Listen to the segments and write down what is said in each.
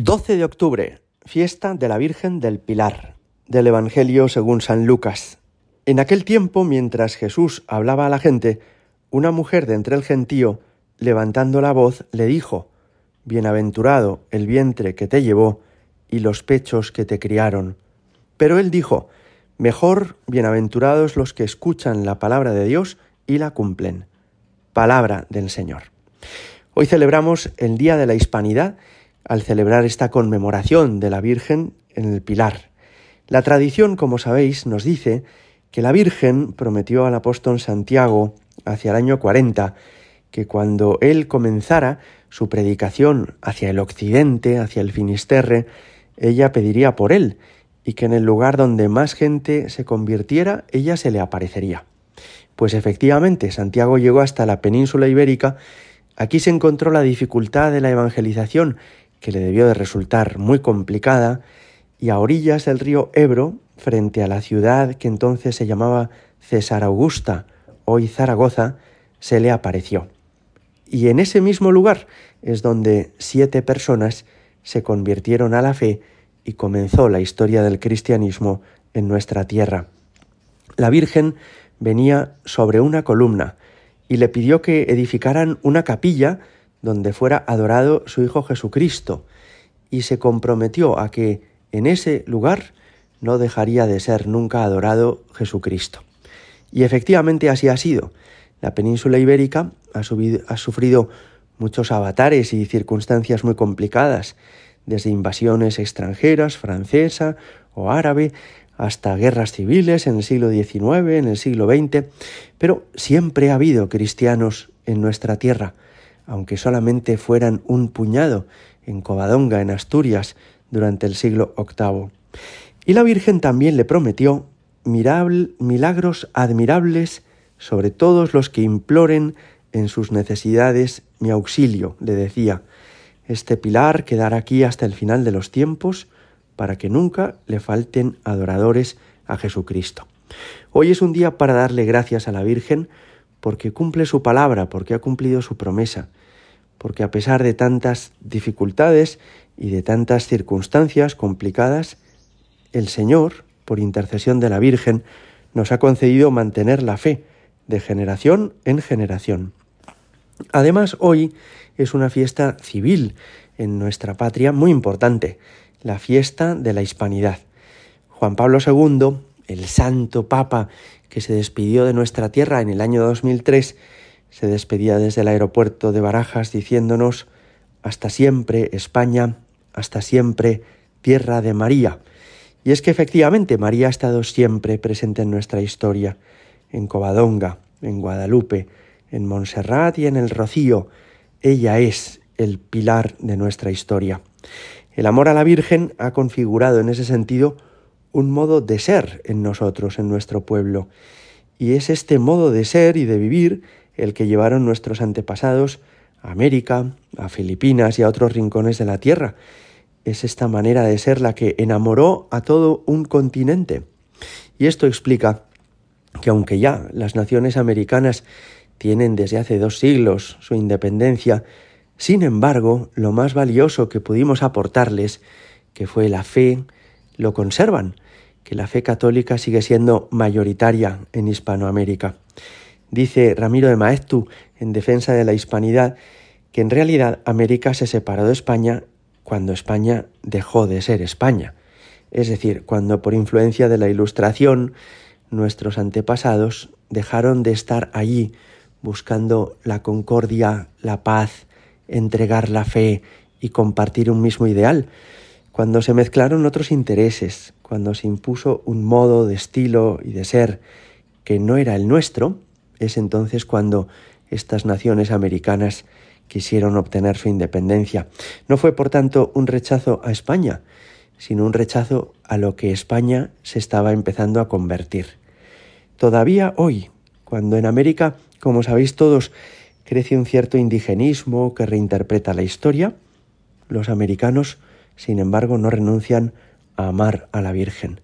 12 de octubre, fiesta de la Virgen del Pilar, del Evangelio según San Lucas. En aquel tiempo, mientras Jesús hablaba a la gente, una mujer de entre el gentío, levantando la voz, le dijo, Bienaventurado el vientre que te llevó y los pechos que te criaron. Pero él dijo, Mejor bienaventurados los que escuchan la palabra de Dios y la cumplen. Palabra del Señor. Hoy celebramos el Día de la Hispanidad al celebrar esta conmemoración de la Virgen en el Pilar. La tradición, como sabéis, nos dice que la Virgen prometió al apóstol Santiago hacia el año 40 que cuando él comenzara su predicación hacia el occidente, hacia el Finisterre, ella pediría por él y que en el lugar donde más gente se convirtiera, ella se le aparecería. Pues efectivamente, Santiago llegó hasta la península ibérica, aquí se encontró la dificultad de la evangelización que le debió de resultar muy complicada, y a orillas del río Ebro, frente a la ciudad que entonces se llamaba César Augusta, hoy Zaragoza, se le apareció. Y en ese mismo lugar es donde siete personas se convirtieron a la fe y comenzó la historia del cristianismo en nuestra tierra. La Virgen venía sobre una columna y le pidió que edificaran una capilla donde fuera adorado su Hijo Jesucristo, y se comprometió a que en ese lugar no dejaría de ser nunca adorado Jesucristo. Y efectivamente así ha sido. La península ibérica ha, sufrido muchos avatares y circunstancias muy complicadas, desde invasiones extranjeras, francesa o árabe, hasta guerras civiles en el siglo XIX, en el siglo XX, pero siempre ha habido cristianos en nuestra tierra, aunque solamente fueran un puñado en Covadonga, en Asturias, durante el siglo VIII. Y la Virgen también le prometió milagros admirables sobre todos los que imploren en sus necesidades mi auxilio, le decía. Este pilar quedará aquí hasta el final de los tiempos para que nunca le falten adoradores a Jesucristo. Hoy es un día para darle gracias a la Virgen porque cumple su palabra, porque ha cumplido su promesa, porque a pesar de tantas dificultades y de tantas circunstancias complicadas, el Señor, por intercesión de la Virgen, nos ha concedido mantener la fe de generación en generación. Además, hoy es una fiesta civil en nuestra patria muy importante, la fiesta de la Hispanidad. Juan Pablo II, el santo Papa que se despidió de nuestra tierra en el año 2003, se despedía desde el aeropuerto de Barajas diciéndonos hasta siempre España, hasta siempre tierra de María. Y es que efectivamente María ha estado siempre presente en nuestra historia, en Covadonga, en Guadalupe, en Montserrat y en el Rocío. Ella es el pilar de nuestra historia. El amor a la Virgen ha configurado en ese sentido un modo de ser en nosotros, en nuestro pueblo. Y es este modo de ser y de vivir el que llevaron nuestros antepasados a América, a Filipinas y a otros rincones de la Tierra. Es esta manera de ser la que enamoró a todo un continente. Y esto explica que aunque ya las naciones americanas tienen desde hace dos siglos su independencia, sin embargo, lo más valioso que pudimos aportarles, que fue la fe, lo conservan, que la fe católica sigue siendo mayoritaria en Hispanoamérica. Dice Ramiro de Maestu, en defensa de la hispanidad, que en realidad América se separó de España cuando España dejó de ser España, es decir, cuando por influencia de la Ilustración nuestros antepasados dejaron de estar allí buscando la concordia, la paz, entregar la fe y compartir un mismo ideal, cuando se mezclaron otros intereses, cuando se impuso un modo de estilo y de ser que no era el nuestro, es entonces cuando estas naciones americanas quisieron obtener su independencia. No fue, por tanto, un rechazo a España, sino un rechazo a lo que España se estaba empezando a convertir. Todavía hoy, cuando en América, como sabéis todos, crece un cierto indigenismo que reinterpreta la historia, los americanos sin embargo, no renuncian a amar a la Virgen.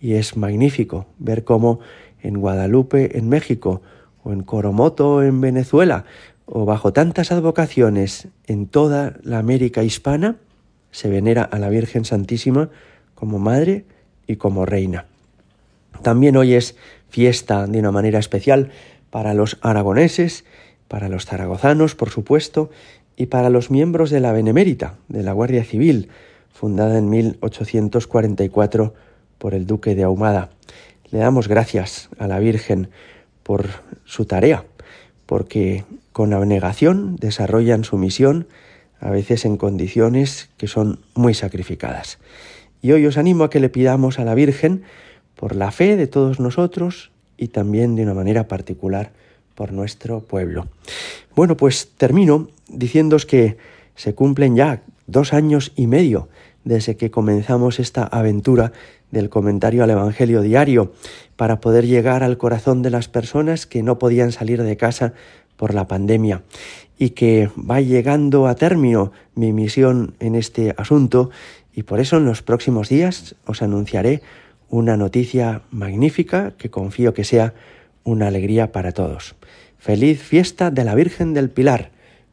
Y es magnífico ver cómo en Guadalupe, en México, o en Coromoto, en Venezuela, o bajo tantas advocaciones en toda la América hispana, se venera a la Virgen Santísima como Madre y como Reina. También hoy es fiesta de una manera especial para los aragoneses, para los zaragozanos, por supuesto, y para los miembros de la Benemérita, de la Guardia Civil, fundada en 1844 por el duque de Ahumada. Le damos gracias a la Virgen por su tarea, porque con abnegación desarrollan su misión, a veces en condiciones que son muy sacrificadas. Y hoy os animo a que le pidamos a la Virgen por la fe de todos nosotros y también de una manera particular por nuestro pueblo. Bueno, pues termino diciéndoos que se cumplen ya dos años y medio desde que comenzamos esta aventura del comentario al Evangelio diario para poder llegar al corazón de las personas que no podían salir de casa por la pandemia y que va llegando a término mi misión en este asunto y por eso en los próximos días os anunciaré una noticia magnífica que confío que sea una alegría para todos. Feliz fiesta de la Virgen del Pilar.